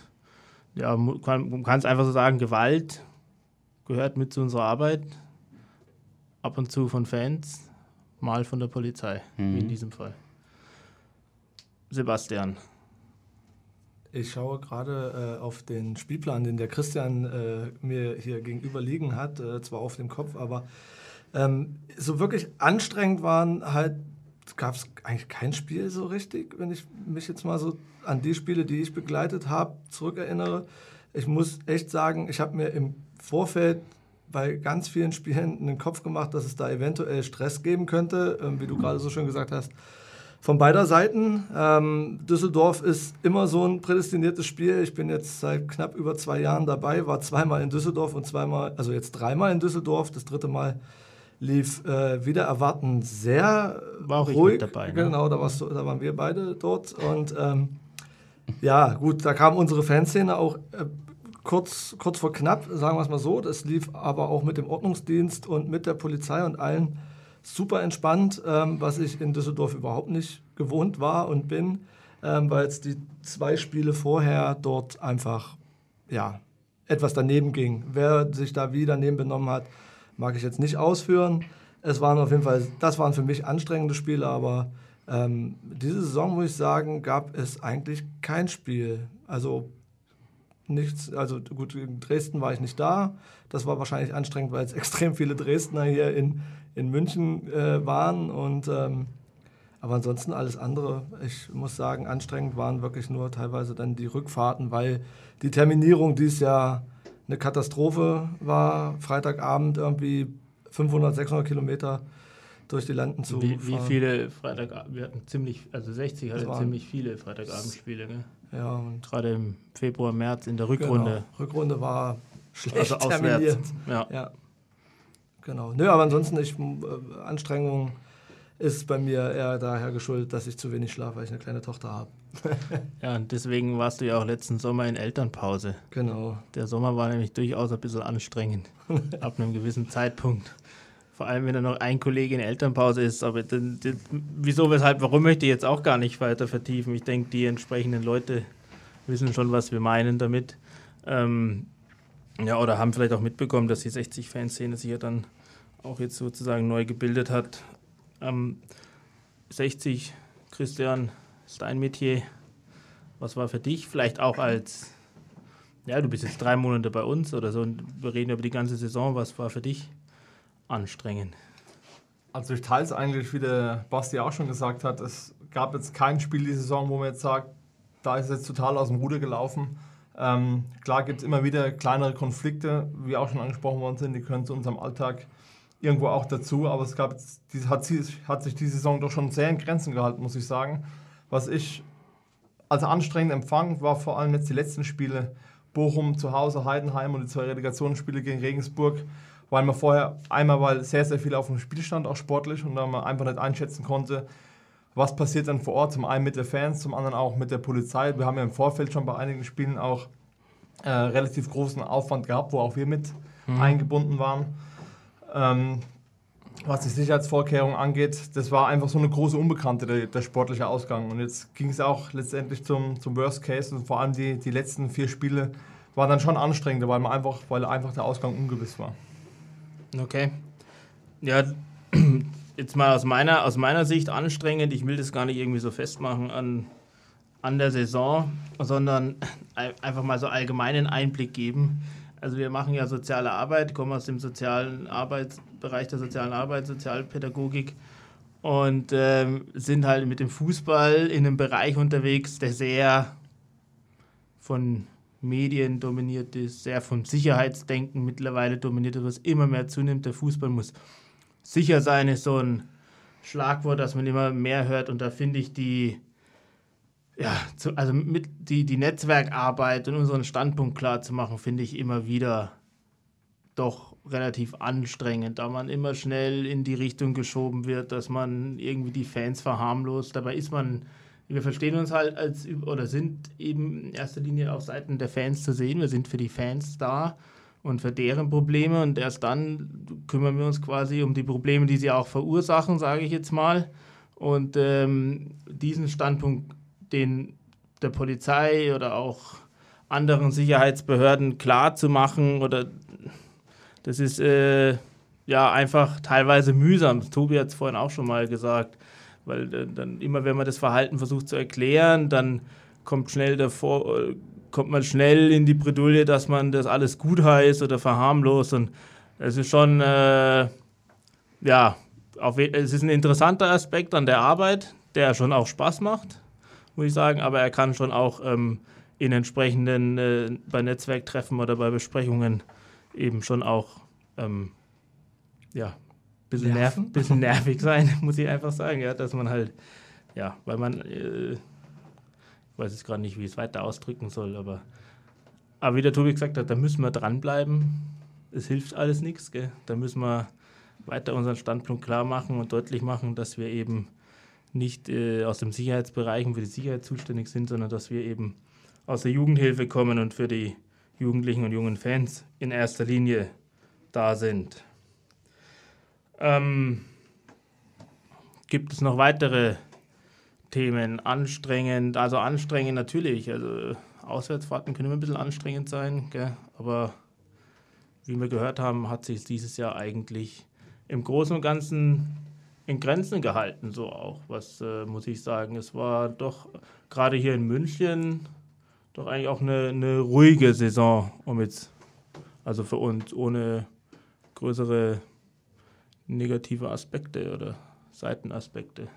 ja, man kann es einfach so sagen, Gewalt gehört mit zu unserer Arbeit ab und zu von Fans, mal von der Polizei, mhm. wie in mhm. diesem Fall. Sebastian. Ich schaue gerade äh, auf den Spielplan, den der Christian äh, mir hier gegenüber liegen hat, äh, zwar auf dem Kopf, aber ähm, so wirklich anstrengend waren halt, gab es eigentlich kein Spiel so richtig, wenn ich mich jetzt mal so an die Spiele, die ich begleitet habe, zurückerinnere. Ich muss echt sagen, ich habe mir im Vorfeld bei ganz vielen Spielen einen Kopf gemacht, dass es da eventuell Stress geben könnte, ähm, wie du gerade so schön gesagt hast. Von beider Seiten. Ähm, Düsseldorf ist immer so ein prädestiniertes Spiel. Ich bin jetzt seit knapp über zwei Jahren dabei, war zweimal in Düsseldorf und zweimal, also jetzt dreimal in Düsseldorf. Das dritte Mal lief äh, wieder erwarten sehr war auch ruhig. Dabei. Ne? Genau, da, warst du, da waren wir beide dort und ähm, ja, gut, da kam unsere Fanszene auch äh, kurz, kurz vor knapp, sagen wir es mal so. Das lief aber auch mit dem Ordnungsdienst und mit der Polizei und allen super entspannt, ähm, was ich in Düsseldorf überhaupt nicht gewohnt war und bin, ähm, weil es die zwei Spiele vorher dort einfach ja, etwas daneben ging. Wer sich da wie daneben benommen hat, mag ich jetzt nicht ausführen. Es waren auf jeden Fall, das waren für mich anstrengende Spiele, aber ähm, diese Saison, muss ich sagen, gab es eigentlich kein Spiel. Also nichts, also gut, in Dresden war ich nicht da. Das war wahrscheinlich anstrengend, weil es extrem viele Dresdner hier in, in München äh, waren. Und, ähm, aber ansonsten alles andere, ich muss sagen, anstrengend waren wirklich nur teilweise dann die Rückfahrten, weil die Terminierung dieses Jahr eine Katastrophe war. Freitagabend irgendwie 500, 600 Kilometer durch die Landen zu wie, wie viele Freitagabend? Wir hatten ziemlich, also 60 hatte ziemlich viele Freitagabendspiele, ne? Ja, gerade im Februar, März in der Rückrunde. Genau. Rückrunde war schlecht also terminiert. Ja. ja. Genau. Nö, aber ansonsten ich, äh, Anstrengung ist bei mir eher daher geschuldet, dass ich zu wenig schlafe, weil ich eine kleine Tochter habe. ja, und deswegen warst du ja auch letzten Sommer in Elternpause. Genau. Der Sommer war nämlich durchaus ein bisschen anstrengend. ab einem gewissen Zeitpunkt. Vor allem, wenn da noch ein Kollege in Elternpause ist. Aber den, den, wieso, weshalb, warum möchte ich jetzt auch gar nicht weiter vertiefen. Ich denke, die entsprechenden Leute wissen schon, was wir meinen damit. Ähm, ja, oder haben vielleicht auch mitbekommen, dass die 60-Fanszene sich ja dann auch jetzt sozusagen neu gebildet hat. Ähm, 60, Christian, ist dein Metier. Was war für dich vielleicht auch als, ja, du bist jetzt drei Monate bei uns oder so und wir reden über die ganze Saison. Was war für dich anstrengend? Also ich teile es eigentlich, wie der Basti auch schon gesagt hat, es gab jetzt kein Spiel die Saison, wo man jetzt sagt, da ist es jetzt total aus dem Ruder gelaufen. Ähm, klar gibt es immer wieder kleinere Konflikte, wie auch schon angesprochen worden sind, die können zu unserem Alltag irgendwo auch dazu, aber es gab, die, hat, hat sich die Saison doch schon sehr in Grenzen gehalten, muss ich sagen. Was ich als anstrengend empfand, war vor allem jetzt die letzten Spiele, Bochum zu Hause, Heidenheim und die zwei Relegationsspiele gegen Regensburg, weil man vorher einmal weil sehr, sehr viel auf dem Spiel stand, auch sportlich, und dann man einfach nicht einschätzen konnte, was passiert dann vor Ort, zum einen mit den Fans, zum anderen auch mit der Polizei. Wir haben ja im Vorfeld schon bei einigen Spielen auch äh, relativ großen Aufwand gehabt, wo auch wir mit mhm. eingebunden waren. Ähm, was die Sicherheitsvorkehrungen angeht, das war einfach so eine große Unbekannte, der, der sportliche Ausgang. Und jetzt ging es auch letztendlich zum, zum Worst Case und vor allem die, die letzten vier Spiele waren dann schon anstrengender, weil, man einfach, weil einfach der Ausgang ungewiss war. Okay. Ja, jetzt mal aus meiner, aus meiner Sicht anstrengend. Ich will das gar nicht irgendwie so festmachen an, an der Saison, sondern einfach mal so allgemeinen Einblick geben. Also wir machen ja soziale Arbeit, kommen aus dem sozialen Arbeitsbereich der sozialen Arbeit, Sozialpädagogik und ähm, sind halt mit dem Fußball in einem Bereich unterwegs, der sehr von Medien dominiert ist, sehr vom Sicherheitsdenken mittlerweile dominiert ist, was immer mehr zunimmt. Der Fußball muss sicher sein, ist so ein Schlagwort, das man immer mehr hört. Und da finde ich die, ja, also mit die, die Netzwerkarbeit und unseren Standpunkt klar zu machen, finde ich immer wieder doch relativ anstrengend, da man immer schnell in die Richtung geschoben wird, dass man irgendwie die Fans verharmlost. Dabei ist man, wir verstehen uns halt als oder sind eben in erster Linie auf Seiten der Fans zu sehen. Wir sind für die Fans da und für deren Probleme und erst dann kümmern wir uns quasi um die Probleme, die sie auch verursachen, sage ich jetzt mal. Und ähm, diesen Standpunkt, den der Polizei oder auch anderen Sicherheitsbehörden klar zu machen oder das ist äh, ja einfach teilweise mühsam. Tobi hat es vorhin auch schon mal gesagt, weil äh, dann immer, wenn man das Verhalten versucht zu erklären, dann kommt schnell davor, äh, kommt man schnell in die Bredouille, dass man das alles gut heißt oder verharmlost und es ist schon äh, ja, auf, es ist ein interessanter Aspekt an der Arbeit, der schon auch Spaß macht, muss ich sagen, aber er kann schon auch ähm, in entsprechenden äh, bei Netzwerktreffen oder bei Besprechungen eben schon auch ähm, ja, bisschen, nerv, bisschen nervig sein, muss ich einfach sagen, ja, dass man halt, ja, weil man, äh, ich weiß jetzt gerade nicht, wie ich es weiter ausdrücken soll, aber, aber wie der Tobi gesagt hat, da müssen wir dranbleiben. Es hilft alles nichts, Da müssen wir weiter unseren Standpunkt klar machen und deutlich machen, dass wir eben nicht äh, aus dem Sicherheitsbereich für die Sicherheit zuständig sind, sondern dass wir eben aus der Jugendhilfe kommen und für die Jugendlichen und jungen Fans in erster Linie da sind. Ähm, gibt es noch weitere Themen? Anstrengend, also anstrengend natürlich. Also Auswärtsfahrten können immer ein bisschen anstrengend sein, gell? aber wie wir gehört haben, hat sich dieses Jahr eigentlich im Großen und Ganzen in Grenzen gehalten, so auch, was äh, muss ich sagen. Es war doch gerade hier in München doch eigentlich auch eine, eine ruhige Saison, um jetzt, also für uns, ohne größere negative Aspekte oder Seitenaspekte.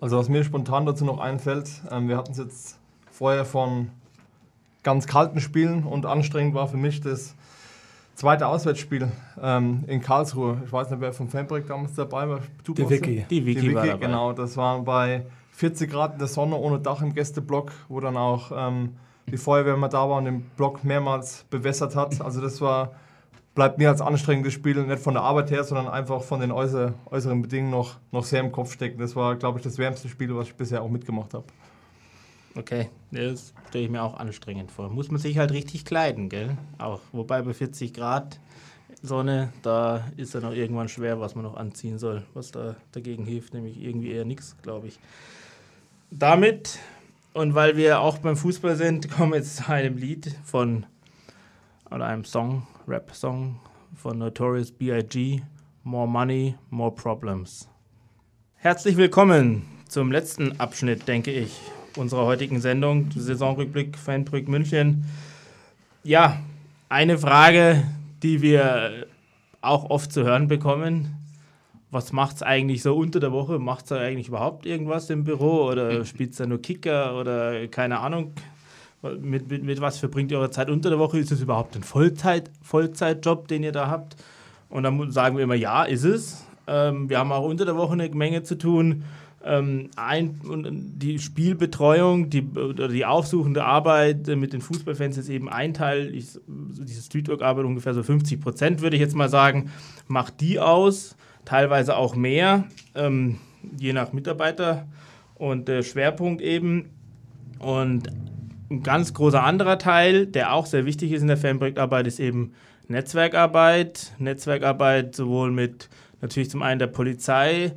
Also was mir spontan dazu noch einfällt, ähm, wir hatten es jetzt vorher von ganz kalten Spielen und anstrengend war für mich das zweite Auswärtsspiel ähm, in Karlsruhe. Ich weiß nicht, wer vom Fanprojekt damals dabei war. Du die Vicky. Die Vicky, die Vicky war dabei. genau. Das war bei 40 Grad in der Sonne ohne Dach im Gästeblock, wo dann auch ähm, die Feuerwehr mal da war und den Block mehrmals bewässert hat. Also das war, bleibt mir als anstrengendes Spiel nicht von der Arbeit her, sondern einfach von den äußer, äußeren Bedingungen noch, noch sehr im Kopf stecken. Das war, glaube ich, das wärmste Spiel, was ich bisher auch mitgemacht habe. Okay, das stelle ich mir auch anstrengend vor. Muss man sich halt richtig kleiden, gell? Auch. Wobei bei 40 Grad Sonne, da ist dann auch irgendwann schwer, was man noch anziehen soll. Was da dagegen hilft, nämlich irgendwie eher nichts, glaube ich. Damit und weil wir auch beim Fußball sind, kommen wir jetzt zu einem Lied von, oder einem Song, Rap-Song von Notorious B.I.G. More Money, More Problems. Herzlich willkommen zum letzten Abschnitt, denke ich, unserer heutigen Sendung, Saisonrückblick Fanbrück München. Ja, eine Frage, die wir auch oft zu hören bekommen, was macht es eigentlich so unter der Woche? Macht es eigentlich überhaupt irgendwas im Büro oder spielt es da nur Kicker oder keine Ahnung? Mit, mit, mit, was verbringt ihr eure Zeit unter der Woche? Ist es überhaupt ein Vollzeit, Vollzeitjob, den ihr da habt? Und dann sagen wir immer, ja, ist es. Ähm, wir haben auch unter der Woche eine Menge zu tun. Ähm, ein, die Spielbetreuung, die, die aufsuchende Arbeit mit den Fußballfans ist eben ein Teil. Ich, diese Streetwork-Arbeit, ungefähr so 50 Prozent, würde ich jetzt mal sagen, macht die aus teilweise auch mehr, ähm, je nach Mitarbeiter und äh, Schwerpunkt eben. Und ein ganz großer anderer Teil, der auch sehr wichtig ist in der Fanprojektarbeit, ist eben Netzwerkarbeit. Netzwerkarbeit sowohl mit natürlich zum einen der Polizei,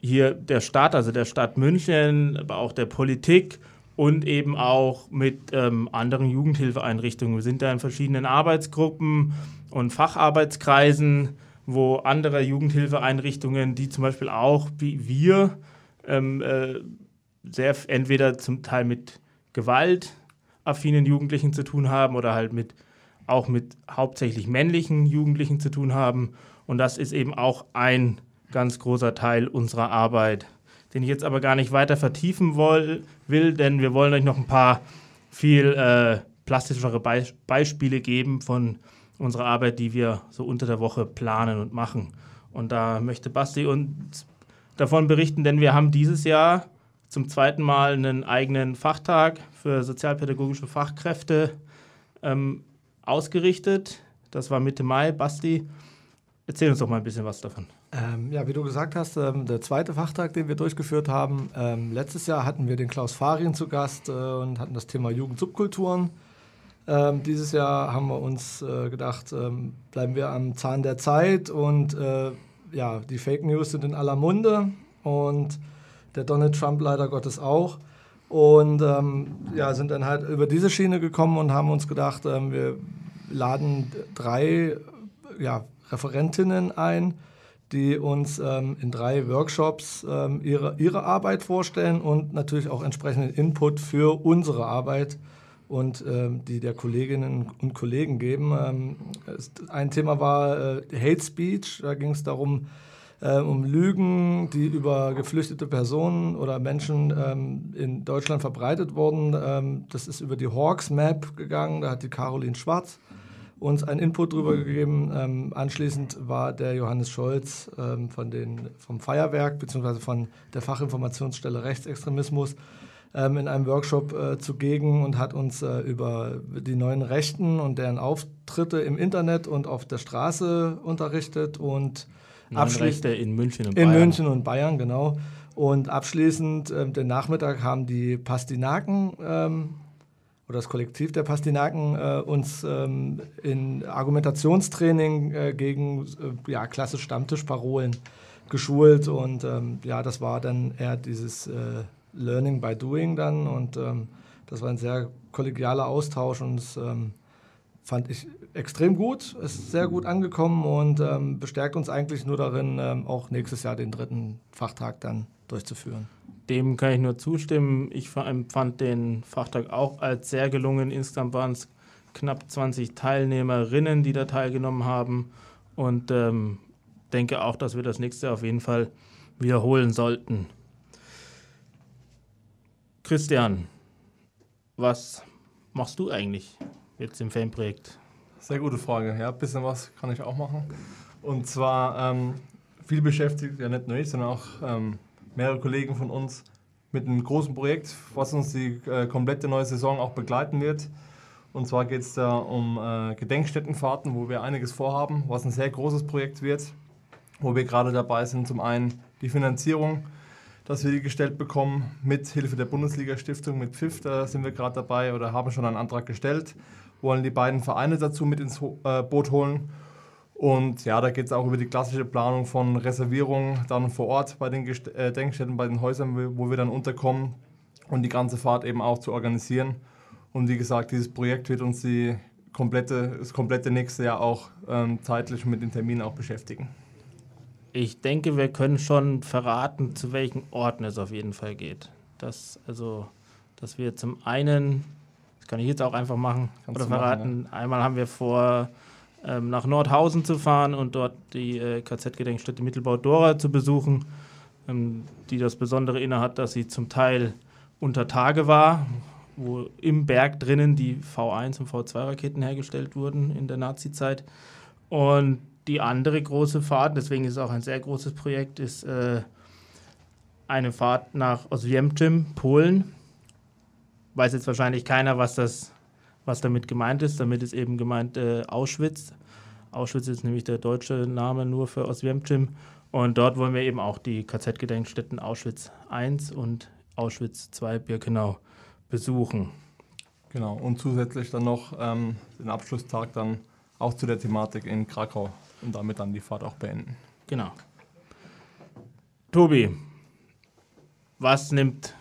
hier der Stadt, also der Stadt München, aber auch der Politik und eben auch mit ähm, anderen Jugendhilfeeinrichtungen. Wir sind da in verschiedenen Arbeitsgruppen und Facharbeitskreisen wo andere Jugendhilfeeinrichtungen, die zum Beispiel auch wie wir ähm, äh, sehr entweder zum Teil mit gewaltaffinen Jugendlichen zu tun haben oder halt mit auch mit hauptsächlich männlichen Jugendlichen zu tun haben. Und das ist eben auch ein ganz großer Teil unserer Arbeit, den ich jetzt aber gar nicht weiter vertiefen will, will denn wir wollen euch noch ein paar viel äh, plastischere Be Beispiele geben von unserer Arbeit, die wir so unter der Woche planen und machen. Und da möchte Basti uns davon berichten, denn wir haben dieses Jahr zum zweiten Mal einen eigenen Fachtag für sozialpädagogische Fachkräfte ähm, ausgerichtet. Das war Mitte Mai. Basti, erzähl uns doch mal ein bisschen was davon. Ähm, ja, wie du gesagt hast, ähm, der zweite Fachtag, den wir durchgeführt haben. Ähm, letztes Jahr hatten wir den Klaus Farin zu Gast äh, und hatten das Thema Jugendsubkulturen. Ähm, dieses Jahr haben wir uns äh, gedacht, ähm, bleiben wir am Zahn der Zeit und äh, ja, die Fake News sind in aller Munde und der Donald Trump leider Gottes auch. Und ähm, ja, sind dann halt über diese Schiene gekommen und haben uns gedacht, wir laden drei ja, Referentinnen ein, die uns ähm, in drei Workshops ähm, ihre, ihre Arbeit vorstellen und natürlich auch entsprechenden Input für unsere Arbeit und ähm, die der Kolleginnen und Kollegen geben. Ähm, ein Thema war äh, Hate Speech, da ging es darum, äh, um Lügen, die über geflüchtete Personen oder Menschen ähm, in Deutschland verbreitet wurden. Ähm, das ist über die Hawks Map gegangen, da hat die Caroline Schwarz uns einen Input darüber gegeben. Ähm, anschließend war der Johannes Scholz ähm, von den, vom Feuerwerk bzw. von der Fachinformationsstelle Rechtsextremismus ähm, in einem Workshop äh, zugegen und hat uns äh, über die neuen Rechten und deren Auftritte im Internet und auf der Straße unterrichtet und Rechte in München und in Bayern. In München und Bayern, genau. Und abschließend, äh, den Nachmittag, haben die Pastinaken ähm, oder das Kollektiv der Pastinaken äh, uns ähm, in Argumentationstraining äh, gegen äh, ja, klassische Stammtischparolen geschult und ähm, ja, das war dann eher dieses äh, Learning by Doing dann und ähm, das war ein sehr kollegialer Austausch und das ähm, fand ich extrem gut, ist sehr gut angekommen und ähm, bestärkt uns eigentlich nur darin, ähm, auch nächstes Jahr den dritten Fachtag dann durchzuführen. Dem kann ich nur zustimmen. Ich empfand den Fachtag auch als sehr gelungen. Insgesamt waren es knapp 20 Teilnehmerinnen, die da teilgenommen haben. Und ähm, denke auch, dass wir das nächste auf jeden Fall wiederholen sollten. Christian, was machst du eigentlich jetzt im Fanprojekt? Sehr gute Frage. Ja, ein bisschen was kann ich auch machen. Und zwar ähm, viel beschäftigt, ja nicht nur ich, sondern auch ähm, mehrere Kollegen von uns mit einem großen Projekt, was uns die äh, komplette neue Saison auch begleiten wird. Und zwar geht es da um äh, Gedenkstättenfahrten, wo wir einiges vorhaben, was ein sehr großes Projekt wird, wo wir gerade dabei sind, zum einen die Finanzierung, dass wir die gestellt bekommen mit Hilfe der Bundesliga-Stiftung, mit PFIF, da sind wir gerade dabei oder haben schon einen Antrag gestellt, wollen die beiden Vereine dazu mit ins äh, Boot holen und ja, da geht es auch über die klassische Planung von Reservierungen dann vor Ort bei den äh, Denkstätten, bei den Häusern, wo wir dann unterkommen und die ganze Fahrt eben auch zu organisieren. Und wie gesagt, dieses Projekt wird uns die komplette, das komplette nächste Jahr auch ähm, zeitlich mit den Terminen auch beschäftigen. Ich denke, wir können schon verraten, zu welchen Orten es auf jeden Fall geht. Das, also, dass wir zum einen, das kann ich jetzt auch einfach machen, Kannst oder verraten, machen, ja. einmal haben wir vor ähm, nach Nordhausen zu fahren und dort die äh, KZ-Gedenkstätte Mittelbau Dora zu besuchen, ähm, die das Besondere innehat, dass sie zum Teil unter Tage war, wo im Berg drinnen die V1 und V2-Raketen hergestellt wurden in der Nazi-Zeit. Und die andere große Fahrt, deswegen ist es auch ein sehr großes Projekt, ist äh, eine Fahrt nach Oswiecim, Polen. Weiß jetzt wahrscheinlich keiner, was das was damit gemeint ist. Damit ist eben gemeint äh, Auschwitz. Auschwitz ist nämlich der deutsche Name nur für Oswiecim. Und dort wollen wir eben auch die KZ-Gedenkstätten Auschwitz I und Auschwitz II Birkenau besuchen. Genau, und zusätzlich dann noch ähm, den Abschlusstag dann auch zu der Thematik in Krakau und damit dann die Fahrt auch beenden. Genau. Tobi, was nimmt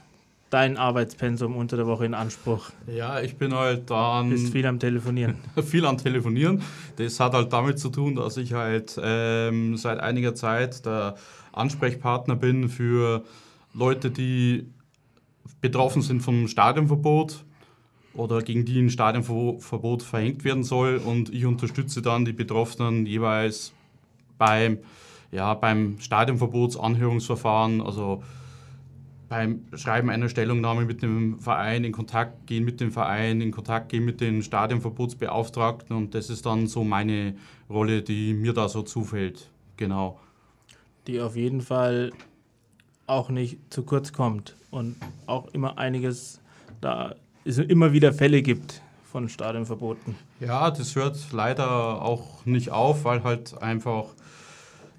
dein Arbeitspensum unter der Woche in Anspruch? Ja, ich bin halt dann. Bist viel am Telefonieren. viel am Telefonieren. Das hat halt damit zu tun, dass ich halt ähm, seit einiger Zeit der Ansprechpartner bin für Leute, die betroffen sind vom Stadionverbot oder gegen die ein Stadionverbot verhängt werden soll. Und ich unterstütze dann die Betroffenen jeweils beim, ja, beim Stadionverbotsanhörungsverfahren. Also beim Schreiben einer Stellungnahme mit dem Verein in Kontakt gehen, mit dem Verein in Kontakt gehen, mit den Stadionverbotsbeauftragten und das ist dann so meine Rolle, die mir da so zufällt. Genau. Die auf jeden Fall auch nicht zu kurz kommt und auch immer einiges da es immer wieder Fälle gibt von Stadionverboten. Ja, das hört leider auch nicht auf, weil halt einfach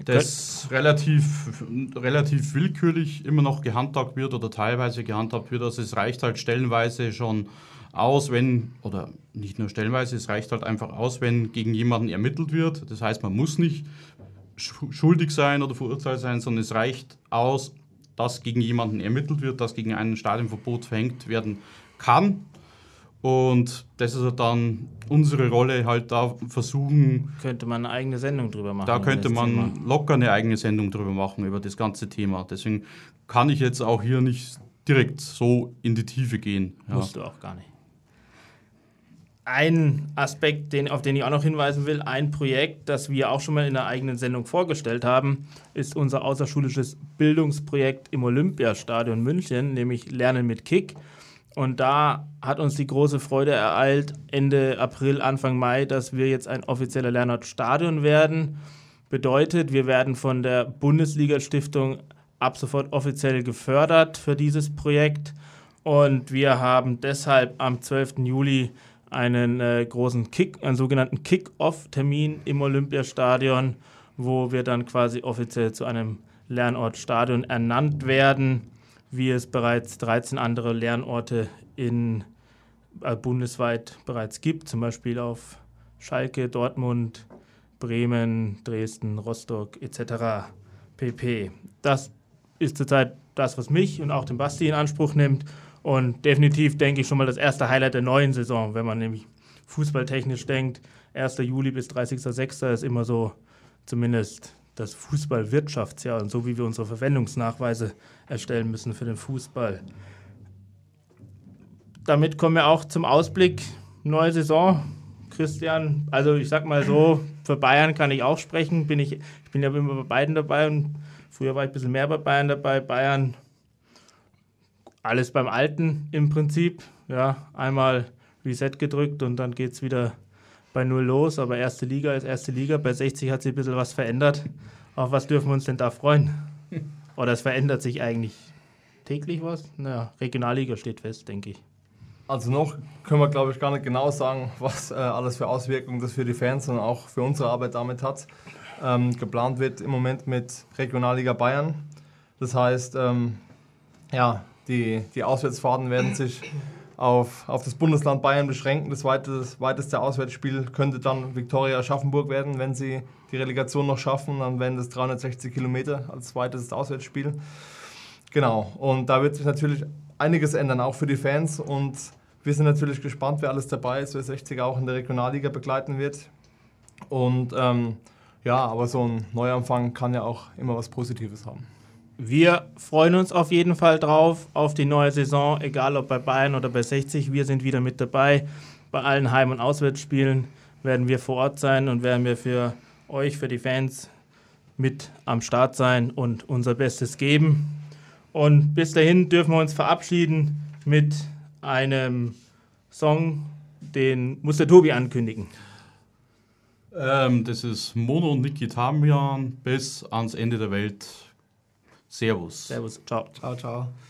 das relativ, relativ willkürlich immer noch gehandhabt wird oder teilweise gehandhabt wird. Also es reicht halt stellenweise schon aus, wenn, oder nicht nur stellenweise, es reicht halt einfach aus, wenn gegen jemanden ermittelt wird. Das heißt, man muss nicht schuldig sein oder verurteilt sein, sondern es reicht aus, dass gegen jemanden ermittelt wird, dass gegen ein Stadionverbot verhängt werden kann. Und das ist dann unsere Rolle, halt da versuchen. Könnte man eine eigene Sendung drüber machen. Da könnte man Thema. locker eine eigene Sendung drüber machen, über das ganze Thema. Deswegen kann ich jetzt auch hier nicht direkt so in die Tiefe gehen. Ja. Musst du auch gar nicht. Ein Aspekt, den, auf den ich auch noch hinweisen will, ein Projekt, das wir auch schon mal in einer eigenen Sendung vorgestellt haben, ist unser außerschulisches Bildungsprojekt im Olympiastadion München, nämlich Lernen mit Kick. Und da hat uns die große Freude ereilt, Ende April, Anfang Mai, dass wir jetzt ein offizieller Lernortstadion werden. Bedeutet, wir werden von der Bundesliga-Stiftung ab sofort offiziell gefördert für dieses Projekt. Und wir haben deshalb am 12. Juli einen äh, großen Kick, einen sogenannten Kick-Off-Termin im Olympiastadion, wo wir dann quasi offiziell zu einem Lernortstadion ernannt werden wie es bereits 13 andere Lernorte in, äh, bundesweit bereits gibt, zum Beispiel auf Schalke, Dortmund, Bremen, Dresden, Rostock etc. pp. Das ist zurzeit das, was mich und auch den Basti in Anspruch nimmt und definitiv denke ich schon mal das erste Highlight der neuen Saison, wenn man nämlich fußballtechnisch denkt. 1. Juli bis 30.06. ist immer so zumindest das Fußballwirtschaftsjahr und so wie wir unsere Verwendungsnachweise erstellen müssen für den Fußball. Damit kommen wir auch zum Ausblick. Neue Saison. Christian, also ich sag mal so, für Bayern kann ich auch sprechen. Bin ich, ich bin ja immer bei beiden dabei und früher war ich ein bisschen mehr bei Bayern dabei. Bayern, alles beim Alten im Prinzip. Ja, einmal Reset gedrückt und dann geht es wieder bei Null los, aber erste Liga ist erste Liga. Bei 60 hat sich ein bisschen was verändert. Auf was dürfen wir uns denn da freuen? Oder es verändert sich eigentlich täglich was? Naja, Regionalliga steht fest, denke ich. Also noch können wir, glaube ich, gar nicht genau sagen, was äh, alles für Auswirkungen das für die Fans und auch für unsere Arbeit damit hat. Ähm, geplant wird im Moment mit Regionalliga Bayern. Das heißt, ähm, ja, die, die Auswärtsfahrten werden sich auf, auf das Bundesland Bayern beschränken. Das weiteste, weiteste Auswärtsspiel könnte dann Viktoria Aschaffenburg werden, wenn sie die Relegation noch schaffen. Dann wären das 360 Kilometer als zweites Auswärtsspiel. Genau, und da wird sich natürlich einiges ändern, auch für die Fans. Und wir sind natürlich gespannt, wer alles dabei ist, wer 60 auch in der Regionalliga begleiten wird. Und ähm, ja, aber so ein Neuanfang kann ja auch immer was Positives haben. Wir freuen uns auf jeden Fall drauf, auf die neue Saison, egal ob bei Bayern oder bei 60. Wir sind wieder mit dabei. Bei allen Heim- und Auswärtsspielen werden wir vor Ort sein und werden wir für euch, für die Fans mit am Start sein und unser Bestes geben. Und bis dahin dürfen wir uns verabschieden mit einem Song, den muss der Tobi ankündigen. Ähm, das ist Mono Niki Tamian bis ans Ende der Welt. Servus. Servus. Ciao. Ciao, ciao.